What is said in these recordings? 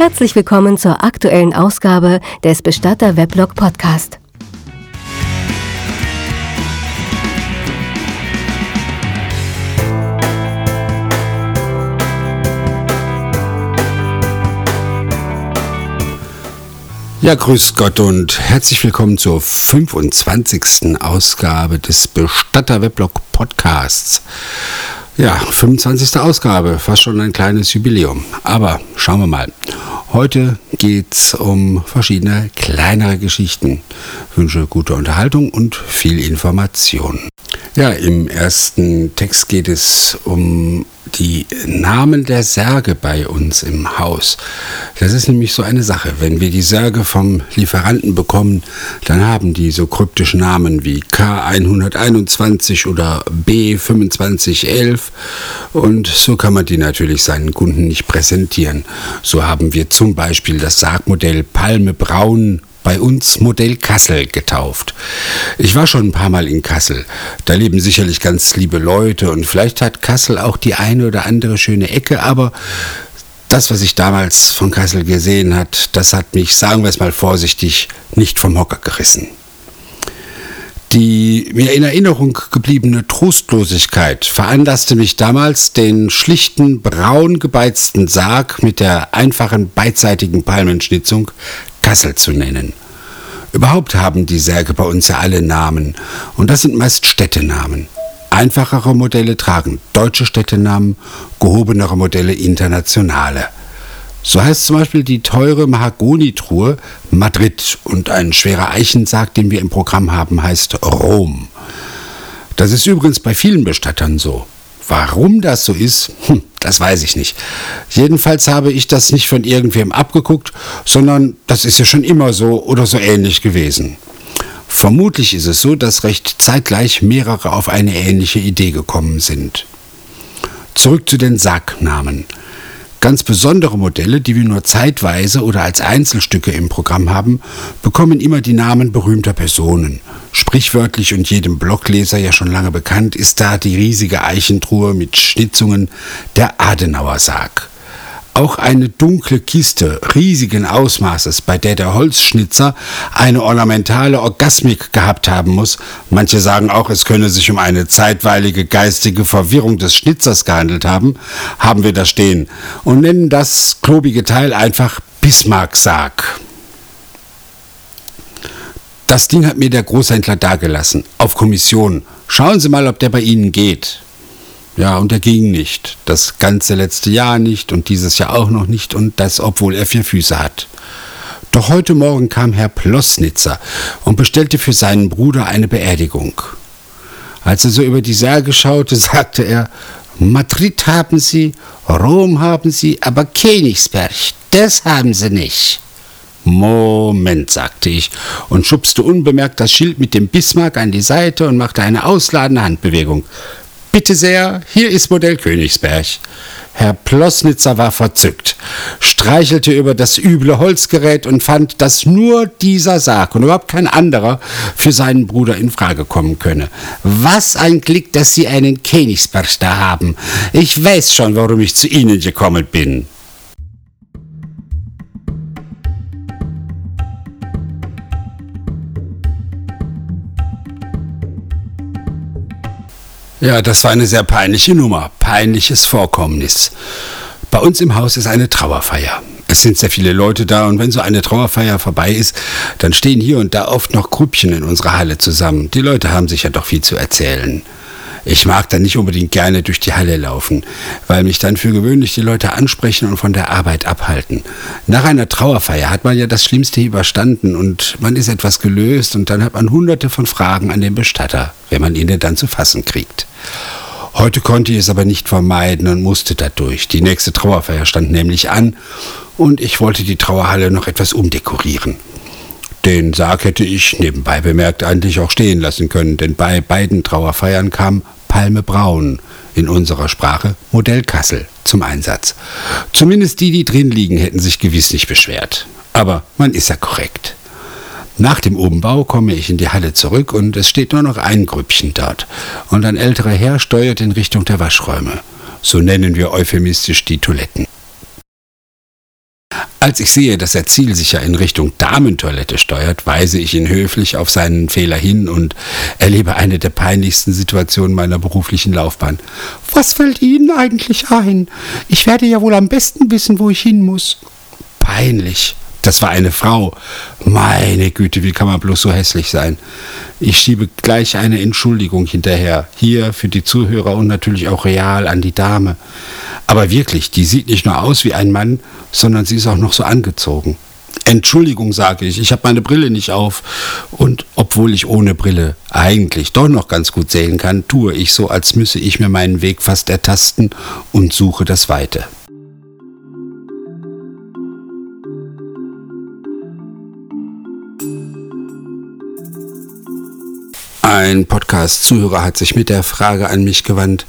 Herzlich willkommen zur aktuellen Ausgabe des Bestatter Weblog Podcast. Ja, grüß Gott und herzlich willkommen zur 25. Ausgabe des Bestatter Weblog Podcasts. Ja, 25. Ausgabe, fast schon ein kleines Jubiläum. Aber schauen wir mal. Heute geht es um verschiedene kleinere Geschichten. Ich wünsche gute Unterhaltung und viel Information. Ja, im ersten Text geht es um die Namen der Särge bei uns im Haus. Das ist nämlich so eine Sache. Wenn wir die Särge vom Lieferanten bekommen, dann haben die so kryptische Namen wie K121 oder B2511 und so kann man die natürlich seinen Kunden nicht präsentieren. So haben wir zum Beispiel das Sargmodell Palme Braun bei uns Modell Kassel getauft. Ich war schon ein paar Mal in Kassel. Da leben sicherlich ganz liebe Leute und vielleicht hat Kassel auch die eine oder andere schöne Ecke, aber das, was ich damals von Kassel gesehen hat, das hat mich, sagen wir es mal vorsichtig, nicht vom Hocker gerissen. Die mir in Erinnerung gebliebene Trostlosigkeit veranlasste mich damals, den schlichten, braun gebeizten Sarg mit der einfachen beidseitigen Palmenschnitzung Kassel zu nennen. Überhaupt haben die Särge bei uns ja alle Namen, und das sind meist Städtenamen. Einfachere Modelle tragen deutsche Städtenamen, gehobenere Modelle internationale. So heißt zum Beispiel die teure Mahagonitruhe Madrid und ein schwerer Eichensarg, den wir im Programm haben, heißt Rom. Das ist übrigens bei vielen Bestattern so. Warum das so ist, hm, das weiß ich nicht. Jedenfalls habe ich das nicht von irgendwem abgeguckt, sondern das ist ja schon immer so oder so ähnlich gewesen. Vermutlich ist es so, dass recht zeitgleich mehrere auf eine ähnliche Idee gekommen sind. Zurück zu den Sargnamen. Ganz besondere Modelle, die wir nur zeitweise oder als Einzelstücke im Programm haben, bekommen immer die Namen berühmter Personen. Sprichwörtlich und jedem Blogleser ja schon lange bekannt ist da die riesige Eichentruhe mit Schnitzungen der Adenauer Sarg. Auch eine dunkle Kiste riesigen Ausmaßes, bei der der Holzschnitzer eine ornamentale Orgasmik gehabt haben muss. Manche sagen auch, es könne sich um eine zeitweilige geistige Verwirrung des Schnitzers gehandelt haben, haben wir da stehen und nennen das klobige Teil einfach Bismarck-Sarg. Das Ding hat mir der Großhändler dagelassen, auf Kommission. Schauen Sie mal, ob der bei Ihnen geht. Ja, und er ging nicht. Das ganze letzte Jahr nicht und dieses Jahr auch noch nicht und das, obwohl er vier Füße hat. Doch heute Morgen kam Herr Plossnitzer und bestellte für seinen Bruder eine Beerdigung. Als er so über die Särge schaute, sagte er, Madrid haben Sie, Rom haben Sie, aber Königsberg, das haben Sie nicht. Moment, sagte ich und schubste unbemerkt das Schild mit dem Bismarck an die Seite und machte eine ausladende Handbewegung. Bitte sehr, hier ist Modell Königsberg. Herr Plossnitzer war verzückt, streichelte über das üble Holzgerät und fand, dass nur dieser Sarg und überhaupt kein anderer für seinen Bruder in Frage kommen könne. Was ein Glück, dass Sie einen Königsberg da haben. Ich weiß schon, warum ich zu Ihnen gekommen bin. Ja, das war eine sehr peinliche Nummer, peinliches Vorkommnis. Bei uns im Haus ist eine Trauerfeier. Es sind sehr viele Leute da und wenn so eine Trauerfeier vorbei ist, dann stehen hier und da oft noch Grüppchen in unserer Halle zusammen. Die Leute haben sich ja doch viel zu erzählen. Ich mag dann nicht unbedingt gerne durch die Halle laufen, weil mich dann für gewöhnlich die Leute ansprechen und von der Arbeit abhalten. Nach einer Trauerfeier hat man ja das Schlimmste überstanden und man ist etwas gelöst und dann hat man hunderte von Fragen an den Bestatter, wenn man ihn dann zu fassen kriegt. Heute konnte ich es aber nicht vermeiden und musste dadurch. Die nächste Trauerfeier stand nämlich an und ich wollte die Trauerhalle noch etwas umdekorieren. Den Sarg hätte ich, nebenbei bemerkt, eigentlich auch stehen lassen können, denn bei beiden Trauerfeiern kam Palme Braun, in unserer Sprache Modell Kassel, zum Einsatz. Zumindest die, die drin liegen, hätten sich gewiss nicht beschwert. Aber man ist ja korrekt. Nach dem Umbau komme ich in die Halle zurück und es steht nur noch ein Grüppchen dort. Und ein älterer Herr steuert in Richtung der Waschräume. So nennen wir euphemistisch die Toiletten. Als ich sehe, dass er zielsicher in Richtung Damentoilette steuert, weise ich ihn höflich auf seinen Fehler hin und erlebe eine der peinlichsten Situationen meiner beruflichen Laufbahn. Was fällt Ihnen eigentlich ein? Ich werde ja wohl am besten wissen, wo ich hin muss. Peinlich. Das war eine Frau. Meine Güte, wie kann man bloß so hässlich sein? Ich schiebe gleich eine Entschuldigung hinterher. Hier für die Zuhörer und natürlich auch real an die Dame. Aber wirklich, die sieht nicht nur aus wie ein Mann, sondern sie ist auch noch so angezogen. Entschuldigung, sage ich, ich habe meine Brille nicht auf. Und obwohl ich ohne Brille eigentlich doch noch ganz gut sehen kann, tue ich so, als müsse ich mir meinen Weg fast ertasten und suche das Weite. Ein Podcast-Zuhörer hat sich mit der Frage an mich gewandt,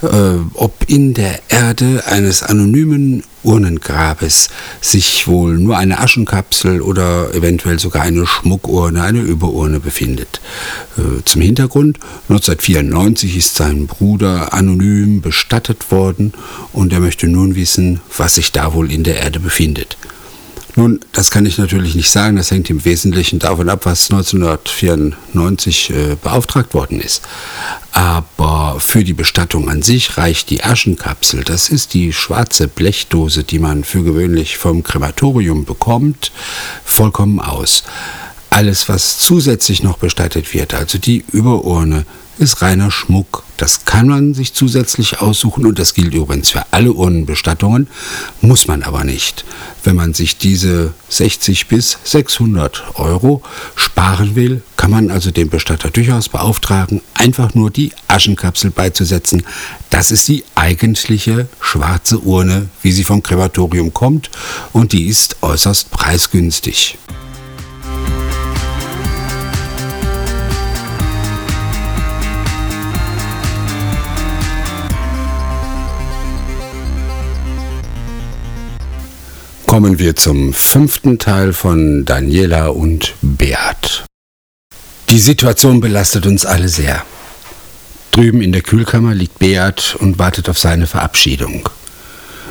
äh, ob in der Erde eines anonymen Urnengrabes sich wohl nur eine Aschenkapsel oder eventuell sogar eine Schmuckurne, eine Überurne befindet. Äh, zum Hintergrund, 1994 ist sein Bruder anonym bestattet worden und er möchte nun wissen, was sich da wohl in der Erde befindet. Nun, das kann ich natürlich nicht sagen. Das hängt im Wesentlichen davon ab, was 1994 äh, beauftragt worden ist. Aber für die Bestattung an sich reicht die Aschenkapsel. Das ist die schwarze Blechdose, die man für gewöhnlich vom Krematorium bekommt, vollkommen aus. Alles, was zusätzlich noch bestattet wird, also die Überurne, ist reiner Schmuck. Das kann man sich zusätzlich aussuchen und das gilt übrigens für alle Urnenbestattungen, muss man aber nicht. Wenn man sich diese 60 bis 600 Euro sparen will, kann man also den Bestatter durchaus beauftragen, einfach nur die Aschenkapsel beizusetzen. Das ist die eigentliche schwarze Urne, wie sie vom Krematorium kommt und die ist äußerst preisgünstig. Kommen wir zum fünften Teil von Daniela und Beat. Die Situation belastet uns alle sehr. Drüben in der Kühlkammer liegt Beat und wartet auf seine Verabschiedung.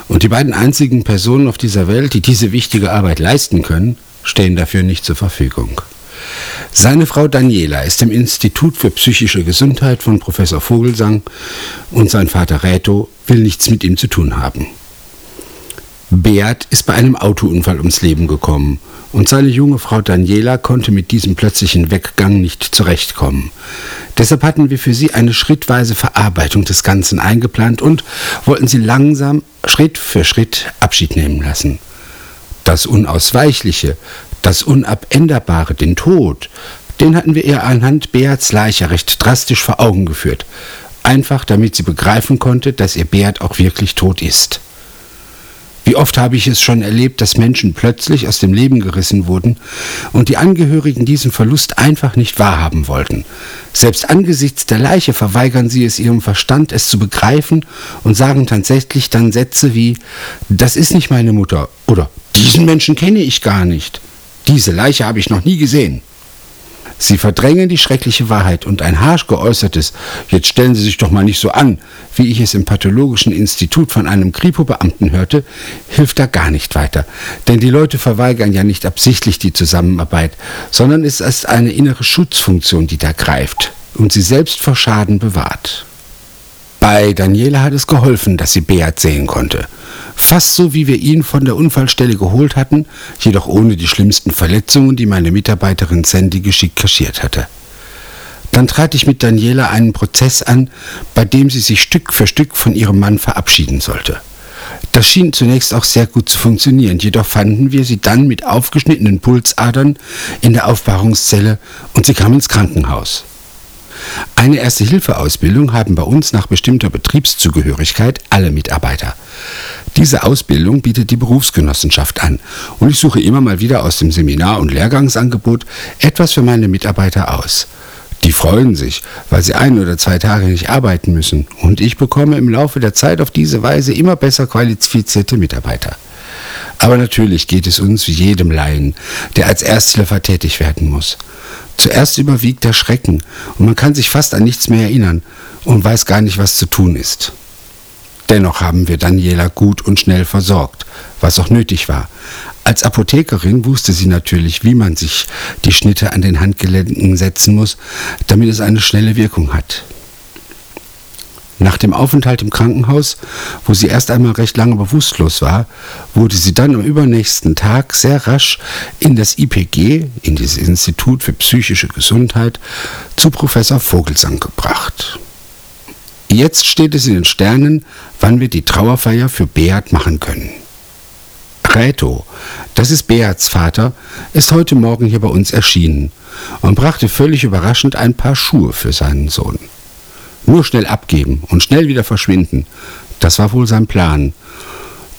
Und die beiden einzigen Personen auf dieser Welt, die diese wichtige Arbeit leisten können, stehen dafür nicht zur Verfügung. Seine Frau Daniela ist im Institut für psychische Gesundheit von Professor Vogelsang und sein Vater Reto will nichts mit ihm zu tun haben. Beat ist bei einem Autounfall ums Leben gekommen und seine junge Frau Daniela konnte mit diesem plötzlichen Weggang nicht zurechtkommen. Deshalb hatten wir für sie eine schrittweise Verarbeitung des Ganzen eingeplant und wollten sie langsam Schritt für Schritt Abschied nehmen lassen. Das Unausweichliche, das Unabänderbare, den Tod, den hatten wir ihr anhand Beats Leiche recht drastisch vor Augen geführt. Einfach damit sie begreifen konnte, dass ihr Beat auch wirklich tot ist. Wie oft habe ich es schon erlebt, dass Menschen plötzlich aus dem Leben gerissen wurden und die Angehörigen diesen Verlust einfach nicht wahrhaben wollten. Selbst angesichts der Leiche verweigern sie es ihrem Verstand, es zu begreifen und sagen tatsächlich dann Sätze wie, das ist nicht meine Mutter oder diesen Menschen kenne ich gar nicht. Diese Leiche habe ich noch nie gesehen. Sie verdrängen die schreckliche Wahrheit und ein harsch geäußertes, jetzt stellen Sie sich doch mal nicht so an, wie ich es im Pathologischen Institut von einem Kripo-Beamten hörte, hilft da gar nicht weiter. Denn die Leute verweigern ja nicht absichtlich die Zusammenarbeit, sondern es ist eine innere Schutzfunktion, die da greift und sie selbst vor Schaden bewahrt. Bei Daniela hat es geholfen, dass sie Beat sehen konnte. Fast so, wie wir ihn von der Unfallstelle geholt hatten, jedoch ohne die schlimmsten Verletzungen, die meine Mitarbeiterin Sandy geschickt kaschiert hatte. Dann trat ich mit Daniela einen Prozess an, bei dem sie sich Stück für Stück von ihrem Mann verabschieden sollte. Das schien zunächst auch sehr gut zu funktionieren, jedoch fanden wir sie dann mit aufgeschnittenen Pulsadern in der Aufbahrungszelle und sie kam ins Krankenhaus. Eine Erste-Hilfe-Ausbildung haben bei uns nach bestimmter Betriebszugehörigkeit alle Mitarbeiter. Diese Ausbildung bietet die Berufsgenossenschaft an und ich suche immer mal wieder aus dem Seminar- und Lehrgangsangebot etwas für meine Mitarbeiter aus. Die freuen sich, weil sie ein oder zwei Tage nicht arbeiten müssen und ich bekomme im Laufe der Zeit auf diese Weise immer besser qualifizierte Mitarbeiter. Aber natürlich geht es uns wie jedem Laien, der als Ersthelfer tätig werden muss. Zuerst überwiegt der Schrecken und man kann sich fast an nichts mehr erinnern und weiß gar nicht, was zu tun ist. Dennoch haben wir Daniela gut und schnell versorgt, was auch nötig war. Als Apothekerin wusste sie natürlich, wie man sich die Schnitte an den Handgelenken setzen muss, damit es eine schnelle Wirkung hat. Nach dem Aufenthalt im Krankenhaus, wo sie erst einmal recht lange bewusstlos war, wurde sie dann am übernächsten Tag sehr rasch in das IPG, in das Institut für psychische Gesundheit, zu Professor Vogelsang gebracht. Jetzt steht es in den Sternen, wann wir die Trauerfeier für Beat machen können. Reto, das ist Beats Vater, ist heute Morgen hier bei uns erschienen und brachte völlig überraschend ein paar Schuhe für seinen Sohn. Nur schnell abgeben und schnell wieder verschwinden. Das war wohl sein Plan.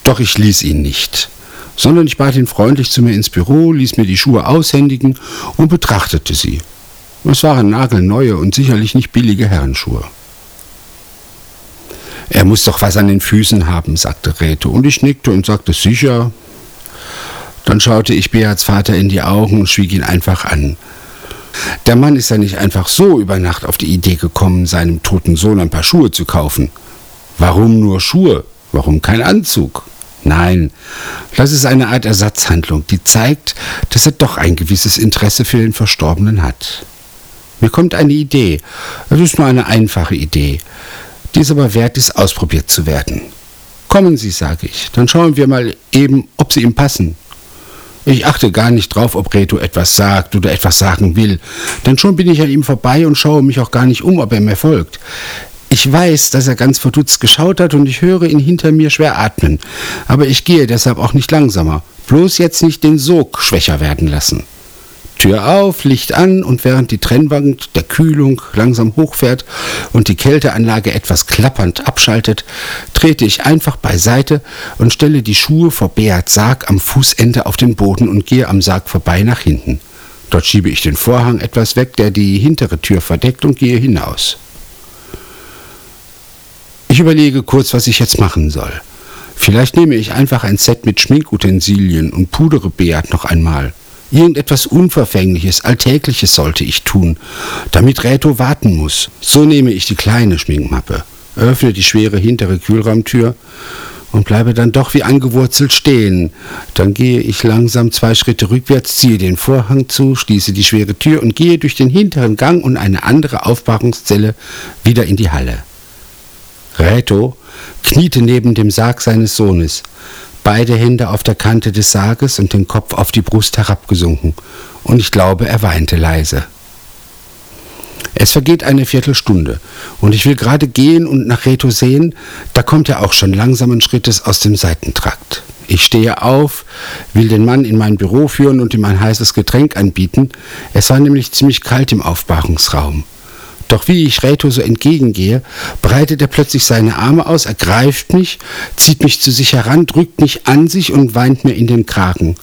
Doch ich ließ ihn nicht, sondern ich bat ihn freundlich zu mir ins Büro, ließ mir die Schuhe aushändigen und betrachtete sie. Es waren nagelneue und sicherlich nicht billige Herrenschuhe. Er muss doch was an den Füßen haben, sagte Reto, und ich nickte und sagte sicher. Dann schaute ich Beats Vater in die Augen und schwieg ihn einfach an. Der Mann ist ja nicht einfach so über Nacht auf die Idee gekommen, seinem toten Sohn ein paar Schuhe zu kaufen. Warum nur Schuhe? Warum kein Anzug? Nein, das ist eine Art Ersatzhandlung, die zeigt, dass er doch ein gewisses Interesse für den Verstorbenen hat. Mir kommt eine Idee. Es ist nur eine einfache Idee. Die ist aber wert, ist ausprobiert zu werden. Kommen Sie, sage ich, dann schauen wir mal eben, ob sie ihm passen. Ich achte gar nicht drauf, ob Reto etwas sagt oder etwas sagen will, denn schon bin ich an ihm vorbei und schaue mich auch gar nicht um, ob er mir folgt. Ich weiß, dass er ganz verdutzt geschaut hat und ich höre ihn hinter mir schwer atmen, aber ich gehe deshalb auch nicht langsamer, bloß jetzt nicht den Sog schwächer werden lassen. Tür auf, Licht an und während die Trennwand der Kühlung langsam hochfährt und die Kälteanlage etwas klappernd abschaltet, trete ich einfach beiseite und stelle die Schuhe vor Beat Sarg am Fußende auf den Boden und gehe am Sarg vorbei nach hinten. Dort schiebe ich den Vorhang etwas weg, der die hintere Tür verdeckt und gehe hinaus. Ich überlege kurz, was ich jetzt machen soll. Vielleicht nehme ich einfach ein Set mit Schminkutensilien und pudere Beat noch einmal. Irgendetwas Unverfängliches, Alltägliches sollte ich tun, damit Reto warten muss. So nehme ich die kleine Schminkmappe, öffne die schwere hintere Kühlraumtür und bleibe dann doch wie angewurzelt stehen. Dann gehe ich langsam zwei Schritte rückwärts, ziehe den Vorhang zu, schließe die schwere Tür und gehe durch den hinteren Gang und eine andere Aufbahrungszelle wieder in die Halle. Reto kniete neben dem Sarg seines Sohnes beide Hände auf der Kante des Sarges und den Kopf auf die Brust herabgesunken, und ich glaube, er weinte leise. Es vergeht eine Viertelstunde, und ich will gerade gehen und nach Reto sehen, da kommt er auch schon langsamen Schrittes aus dem Seitentrakt. Ich stehe auf, will den Mann in mein Büro führen und ihm ein heißes Getränk anbieten. Es war nämlich ziemlich kalt im Aufbahrungsraum. Doch wie ich Reto so entgegengehe, breitet er plötzlich seine Arme aus, ergreift mich, zieht mich zu sich heran, drückt mich an sich und weint mir in den Kragen.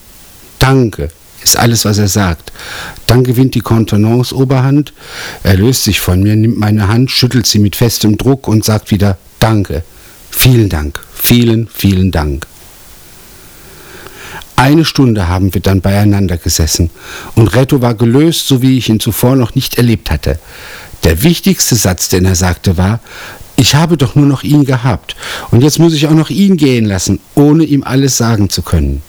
Danke, ist alles, was er sagt. Dann gewinnt die Kontenance Oberhand. Er löst sich von mir, nimmt meine Hand, schüttelt sie mit festem Druck und sagt wieder Danke. Vielen Dank, vielen, vielen Dank. Eine Stunde haben wir dann beieinander gesessen und Reto war gelöst, so wie ich ihn zuvor noch nicht erlebt hatte. Der wichtigste Satz, den er sagte, war, ich habe doch nur noch ihn gehabt und jetzt muss ich auch noch ihn gehen lassen, ohne ihm alles sagen zu können.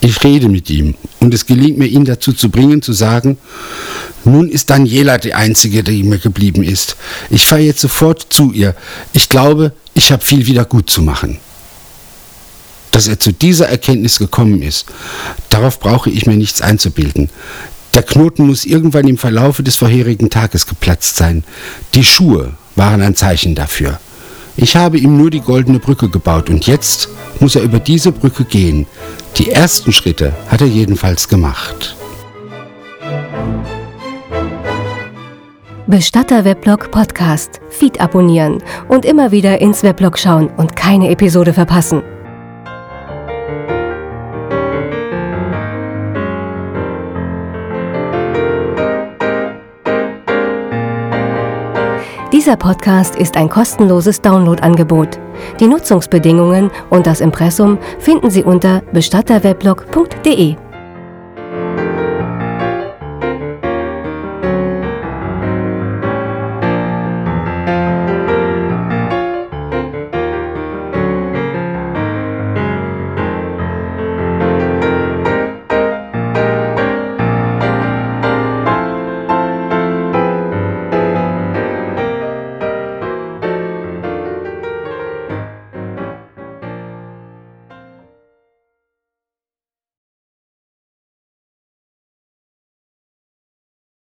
Ich rede mit ihm und es gelingt mir, ihn dazu zu bringen, zu sagen, nun ist Daniela die Einzige, die mir geblieben ist. Ich fahre jetzt sofort zu ihr. Ich glaube, ich habe viel wieder gut zu machen. Dass er zu dieser Erkenntnis gekommen ist, darauf brauche ich mir nichts einzubilden. Der Knoten muss irgendwann im Verlaufe des vorherigen Tages geplatzt sein. Die Schuhe waren ein Zeichen dafür. Ich habe ihm nur die goldene Brücke gebaut und jetzt muss er über diese Brücke gehen. Die ersten Schritte hat er jedenfalls gemacht. Bestatter Weblog Podcast. Feed abonnieren und immer wieder ins Weblog schauen und keine Episode verpassen. Dieser Podcast ist ein kostenloses Downloadangebot. Die Nutzungsbedingungen und das Impressum finden Sie unter bestatterweblog.de.